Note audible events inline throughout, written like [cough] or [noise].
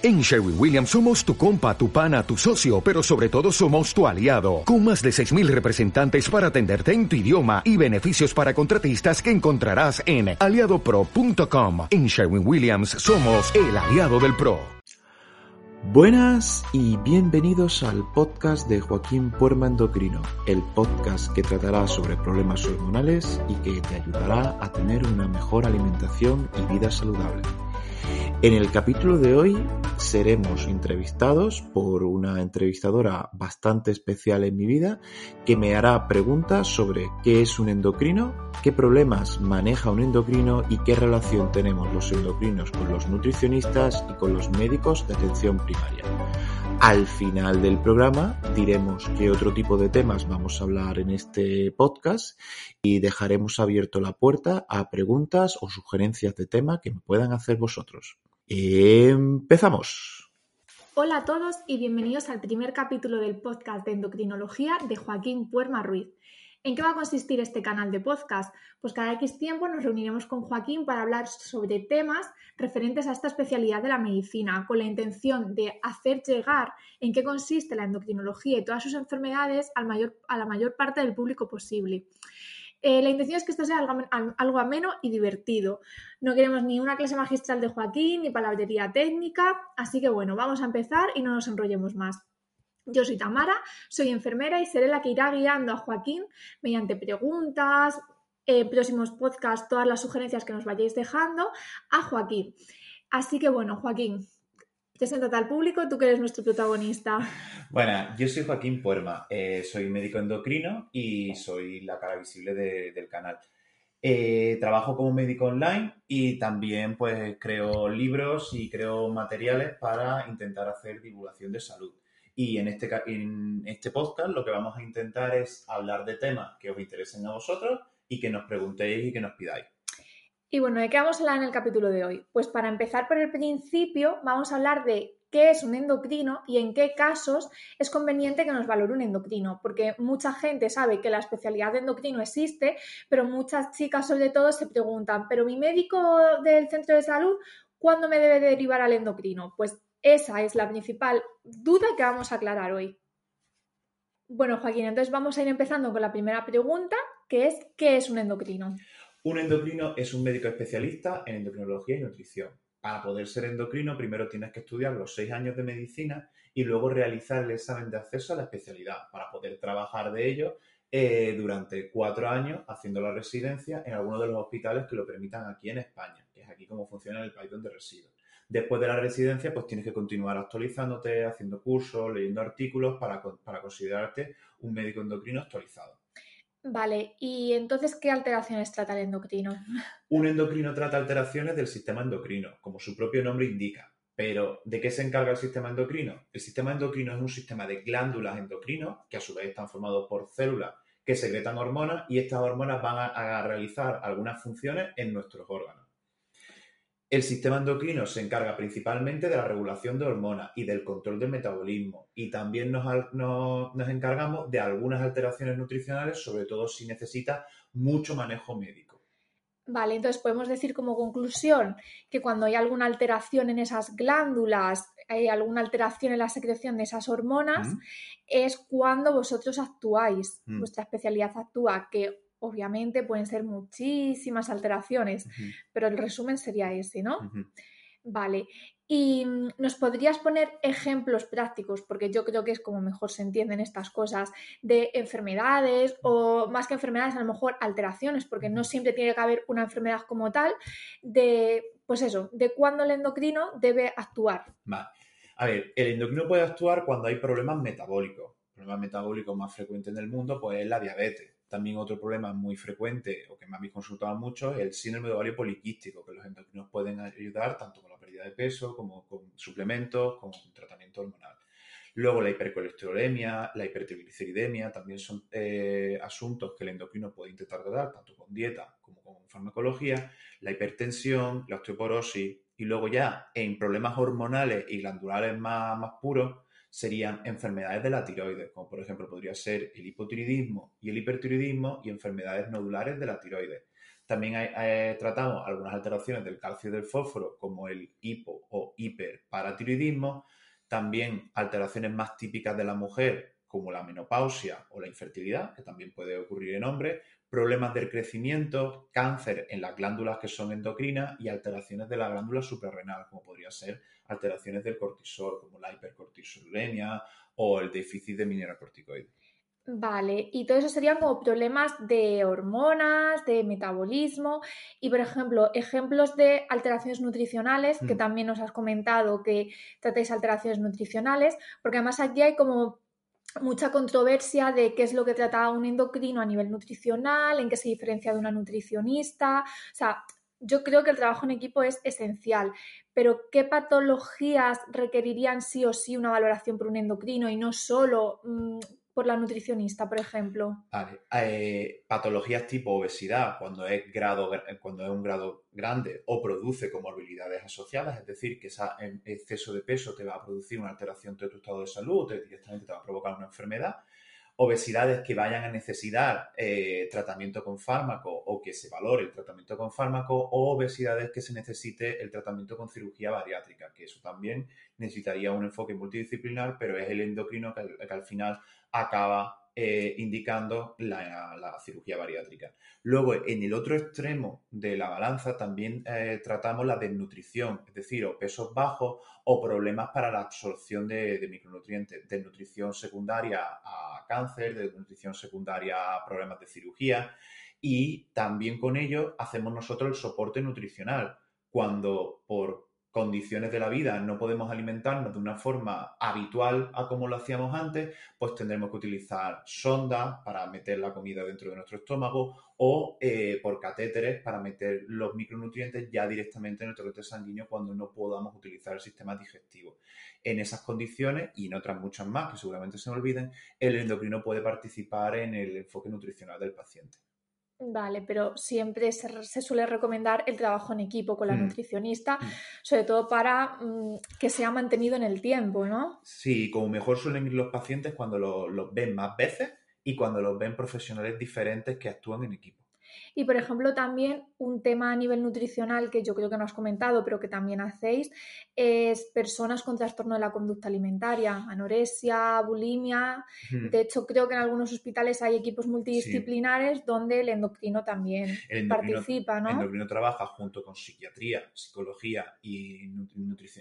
En Sherwin Williams somos tu compa, tu pana, tu socio, pero sobre todo somos tu aliado, con más de 6.000 representantes para atenderte en tu idioma y beneficios para contratistas que encontrarás en aliadopro.com. En Sherwin Williams somos el aliado del PRO. Buenas y bienvenidos al podcast de Joaquín Puerma Endocrino, el podcast que tratará sobre problemas hormonales y que te ayudará a tener una mejor alimentación y vida saludable. En el capítulo de hoy seremos entrevistados por una entrevistadora bastante especial en mi vida que me hará preguntas sobre qué es un endocrino, qué problemas maneja un endocrino y qué relación tenemos los endocrinos con los nutricionistas y con los médicos de atención primaria. Al final del programa diremos qué otro tipo de temas vamos a hablar en este podcast y dejaremos abierto la puerta a preguntas o sugerencias de tema que me puedan hacer vosotros. Empezamos. Hola a todos y bienvenidos al primer capítulo del podcast de endocrinología de Joaquín Puerma Ruiz. ¿En qué va a consistir este canal de podcast? Pues cada X tiempo nos reuniremos con Joaquín para hablar sobre temas referentes a esta especialidad de la medicina, con la intención de hacer llegar en qué consiste la endocrinología y todas sus enfermedades a la mayor parte del público posible. Eh, la intención es que esto sea algo, ameno y divertido. No queremos ni una clase magistral de Joaquín ni palabrería técnica, así que bueno, vamos a empezar y no nos enrollemos más. Yo soy Tamara, soy enfermera y seré la que irá guiando a Joaquín mediante preguntas, eh, próximos podcasts, todas las sugerencias que nos vayáis dejando a Joaquín. Así que bueno, Joaquín, Preséntate al público, tú que eres nuestro protagonista. Bueno, yo soy Joaquín Puerma, eh, soy médico endocrino y soy la cara visible del canal. Eh, trabajo como médico online y también pues creo libros y creo materiales para intentar hacer divulgación de salud. Y en este, en este podcast lo que vamos a intentar es hablar de temas que os interesen a vosotros y que nos preguntéis y que nos pidáis. Y bueno, ¿de qué vamos a hablar en el capítulo de hoy? Pues para empezar por el principio, vamos a hablar de qué es un endocrino y en qué casos es conveniente que nos valore un endocrino, porque mucha gente sabe que la especialidad de endocrino existe, pero muchas chicas sobre todo se preguntan, pero mi médico del centro de salud, ¿cuándo me debe derivar al endocrino? Pues esa es la principal duda que vamos a aclarar hoy. Bueno, Joaquín, entonces vamos a ir empezando con la primera pregunta, que es ¿qué es un endocrino? Un endocrino es un médico especialista en endocrinología y nutrición. Para poder ser endocrino, primero tienes que estudiar los seis años de medicina y luego realizar el examen de acceso a la especialidad para poder trabajar de ello eh, durante cuatro años haciendo la residencia en alguno de los hospitales que lo permitan aquí en España, que es aquí como funciona el país donde resido. Después de la residencia, pues tienes que continuar actualizándote, haciendo cursos, leyendo artículos para, para considerarte un médico endocrino actualizado. Vale, y entonces, ¿qué alteraciones trata el endocrino? Un endocrino trata alteraciones del sistema endocrino, como su propio nombre indica. Pero, ¿de qué se encarga el sistema endocrino? El sistema endocrino es un sistema de glándulas endocrinos, que a su vez están formados por células que secretan hormonas y estas hormonas van a, a realizar algunas funciones en nuestros órganos. El sistema endocrino se encarga principalmente de la regulación de hormonas y del control del metabolismo y también nos, encargamos de algunas alteraciones nutricionales, sobre todo si necesita mucho manejo médico. Vale, entonces podemos decir como conclusión que cuando hay alguna alteración en esas glándulas, hay alguna alteración en la secreción de esas hormonas, es cuando vosotros actuáis, mm. vuestra especialidad actúa, que obviamente pueden ser muchísimas alteraciones, pero el resumen sería ese, ¿no? Vale. Y mm, nos podrías poner ejemplos prácticos, porque yo creo que es como mejor se entienden estas cosas, de enfermedades o más que enfermedades, a lo mejor alteraciones, porque no siempre tiene que haber una enfermedad como tal, de, pues eso, de cuándo el endocrino debe actuar. Vale. A ver, el endocrino puede actuar cuando hay problemas metabólicos. El problema metabólico más frecuente en el mundo pues, es la diabetes también otro problema muy frecuente o que me habéis consultado mucho es el síndrome de ovario poliquístico, que los endocrinos pueden ayudar tanto con la pérdida de peso como con suplementos, con tratamiento hormonal. Luego la hipercolesterolemia, la hipertrigliceridemia también son eh, asuntos que el endocrino puede intentar tratar tanto con dieta como con farmacología, la hipertensión, la osteoporosis y luego ya en problemas hormonales y glandulares más, más puros serían enfermedades de la tiroides, como por ejemplo podría ser el hipotiroidismo y el hipertiroidismo y enfermedades nodulares de la tiroides. También tratamos algunas alteraciones del calcio y del fósforo, como el hipo o hiperparatiroidismo. También alteraciones más típicas de la mujer, como la menopausia o la infertilidad, que también puede ocurrir en hombres, problemas del crecimiento, cáncer en las glándulas que son endocrinas y alteraciones de la glándula suprarrenal, como podría ser alteraciones del cortisol, como la hipercortisolemia o el déficit de mineralocorticoides. Vale, y todo eso serían como problemas de hormonas, de metabolismo y, por ejemplo, ejemplos de alteraciones nutricionales, que mm. también nos has comentado que tratáis alteraciones nutricionales, porque además aquí hay como mucha controversia de qué es lo que trata un endocrino a nivel nutricional, en qué se diferencia de una nutricionista. O sea, yo creo que el trabajo en equipo es esencial, pero ¿qué patologías requerirían sí o sí una valoración por un endocrino y no solo mm, por la nutricionista, por ejemplo? Vale. Eh, patologías tipo obesidad, cuando es, grado, cuando es un grado grande o produce comorbilidades asociadas, es decir, que ese exceso de peso te va a producir una alteración de tu estado de salud o directamente te va a provocar una enfermedad obesidades que vayan a necesitar eh, tratamiento con fármaco que se valore el tratamiento con fármaco o obesidades que se necesite el tratamiento con cirugía bariátrica, que eso también necesitaría un enfoque multidisciplinar, pero es el endocrino que, que al final acaba eh, indicando la, cirugía bariátrica. Luego, en el otro extremo de la balanza también eh, tratamos la desnutrición, es decir, o pesos bajos o problemas para la absorción de, micronutrientes, desnutrición secundaria a cáncer, desnutrición secundaria a problemas de cirugía y también con ello hacemos nosotros el soporte nutricional. Cuando por condiciones de la vida no podemos alimentarnos de una forma habitual a como lo hacíamos antes, pues tendremos que utilizar sondas para meter la comida dentro de nuestro estómago o eh, por catéteres para meter los micronutrientes ya directamente en el torrente sanguíneo cuando no podamos utilizar el sistema digestivo. En esas condiciones y en otras muchas más que seguramente se me olviden, el endocrino puede participar en el enfoque nutricional del paciente. Vale, pero siempre se, suele recomendar el trabajo en equipo con la mm. nutricionista, mm. sobre todo para mm, que sea mantenido en el tiempo, ¿no? Sí, como mejor suelen ir los pacientes cuando los ven más veces y cuando los ven profesionales diferentes que actúan en equipo. Y por ejemplo, también un tema a nivel nutricional que yo creo que no has comentado, pero que también hacéis, es personas con trastorno de la conducta alimentaria, anorexia, bulimia. De hecho, creo que en algunos hospitales hay equipos multidisciplinares donde el endocrino también participa, ¿no? El endocrino trabaja junto con psiquiatría, psicología y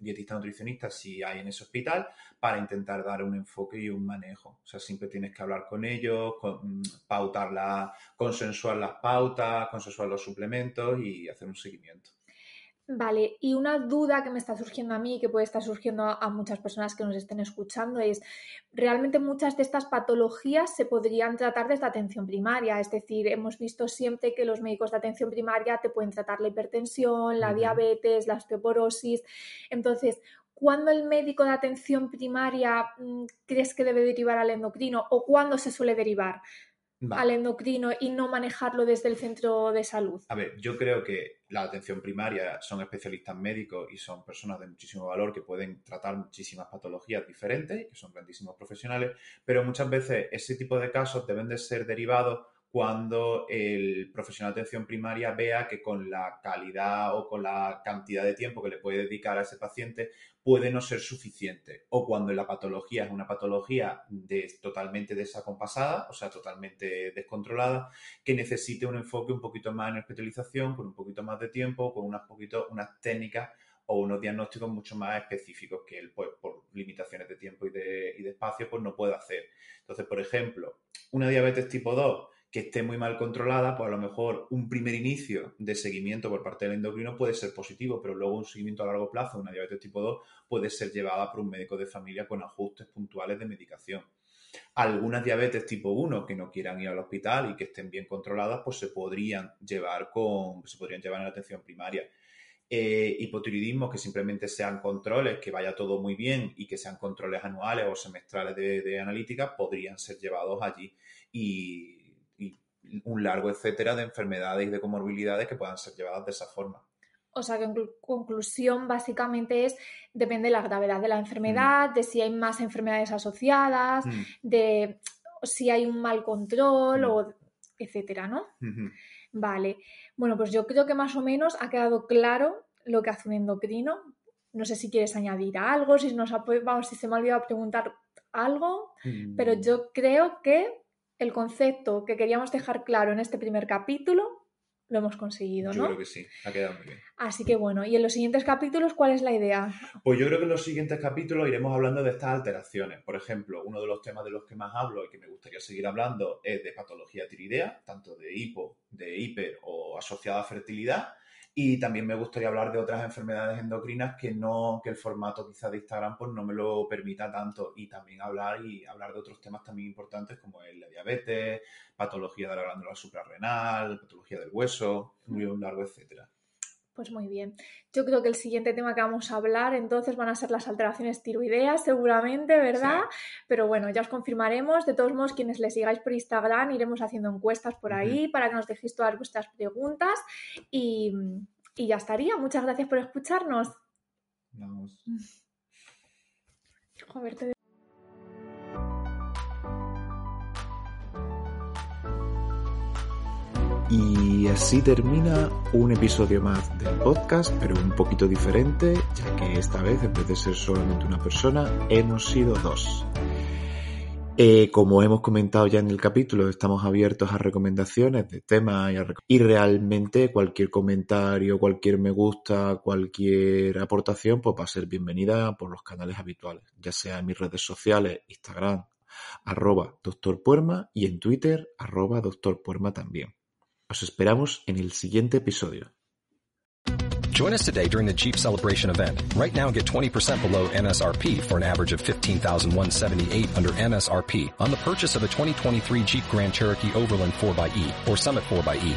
dietista nutricionista si hay en ese hospital para intentar dar un enfoque y un manejo. O sea, siempre tienes que hablar con ellos, mm, pautar la, consensuar las pautas, consensuar los suplementos y hacer un seguimiento. Vale, y una duda que me está surgiendo a mí, que puede estar surgiendo a muchas personas que nos estén escuchando, es, realmente muchas de estas patologías se podrían tratar desde atención primaria, es decir, hemos visto siempre que los médicos de atención primaria te pueden tratar la hipertensión, la diabetes, la osteoporosis, entonces, ¿cuándo el médico de atención primaria mm, crees que debe derivar al endocrino o cuándo se suele derivar? Al endocrino y no manejarlo desde el centro de salud? A ver, yo creo que la atención primaria son especialistas médicos y son personas de muchísimo valor que pueden tratar muchísimas patologías diferentes, que son grandísimos profesionales, pero muchas veces ese tipo de casos deben de ser derivados cuando el profesional de atención primaria vea que con la calidad o con la cantidad de tiempo que le puede dedicar a ese paciente puede no ser suficiente. O cuando la patología es una patología totalmente desacompasada, o sea, totalmente descontrolada, que necesite un enfoque un poquito más en especialización, con un poquito más de tiempo, con unas, poquito, unas técnicas o unos diagnósticos mucho más específicos que él, pues, por limitaciones de tiempo y de, y de espacio, pues no puede hacer. Entonces, por ejemplo, una diabetes tipo 2 que esté muy mal controlada, pues a lo mejor un primer inicio de seguimiento por parte del endocrino puede ser positivo, pero luego un seguimiento a largo plazo una diabetes tipo 2 puede ser llevada por un médico de familia con ajustes puntuales de medicación. Algunas diabetes tipo 1 que no quieran ir al hospital y que estén bien controladas, pues se podrían llevar con, se podrían llevar en la atención primaria. Eh, hipotiroidismo que simplemente sean controles, que vaya todo muy bien y que sean controles anuales o semestrales de, de analítica, podrían ser llevados allí. Y un largo etcétera de enfermedades y de comorbilidades que puedan ser llevadas de esa forma. O sea que en conclusión básicamente es, depende de la gravedad de la enfermedad, mm. de si hay más enfermedades asociadas, mm. de si hay un mal control mm. o etcétera, ¿no? Vale, bueno, pues yo creo que más o menos ha quedado claro lo que hace un endocrino. No sé si quieres añadir algo, si, nos vamos, si se me ha olvidado preguntar algo, pero yo creo que el concepto que queríamos dejar claro en este primer capítulo lo hemos conseguido, Yo ¿no? creo que sí, ha quedado muy bien. Así que bueno, y en los siguientes capítulos, ¿cuál es la idea? Pues yo creo que en los siguientes capítulos iremos hablando de estas alteraciones. Por ejemplo, uno de los temas de los que más hablo y que me gustaría seguir hablando es de patología tiroidea, tanto de hipo, de hiper o asociada a fertilidad. Y también me gustaría hablar de otras enfermedades endocrinas que no, que el formato quizás de Instagram pues no me lo permita tanto. Y también hablar y hablar de otros temas también importantes como es la diabetes, patología de la glándula suprarrenal, patología del hueso, muy largo, etcétera. Pues muy bien. Yo creo que el siguiente tema que vamos a hablar entonces van a ser las alteraciones tiroideas, seguramente, ¿verdad? Sí. Pero bueno, ya os confirmaremos. De todos modos, quienes le sigáis por Instagram, iremos haciendo encuestas por ahí para que nos dejéis todas vuestras preguntas. Y, y ya estaría. Muchas gracias por escucharnos. Vamos. [laughs] Joder, te- Y así termina un episodio más del podcast, pero un poquito diferente, ya que esta vez, en vez de ser solamente una persona, hemos sido dos. Eh, como hemos comentado ya en el capítulo, estamos abiertos a recomendaciones de temas y, y realmente cualquier comentario, cualquier me gusta, cualquier aportación, pues va a ser bienvenida por los canales habituales, ya sea en mis redes sociales, Instagram, arroba doctor Puerma y en Twitter, arroba doctor Puerma también. Os esperamos en el siguiente episodio. Join us today during the Jeep Celebration event. Right now, get 20% below MSRP for an average of 15178 under MSRP on the purchase of a 2023 Jeep Grand Cherokee Overland 4xE or Summit 4xE.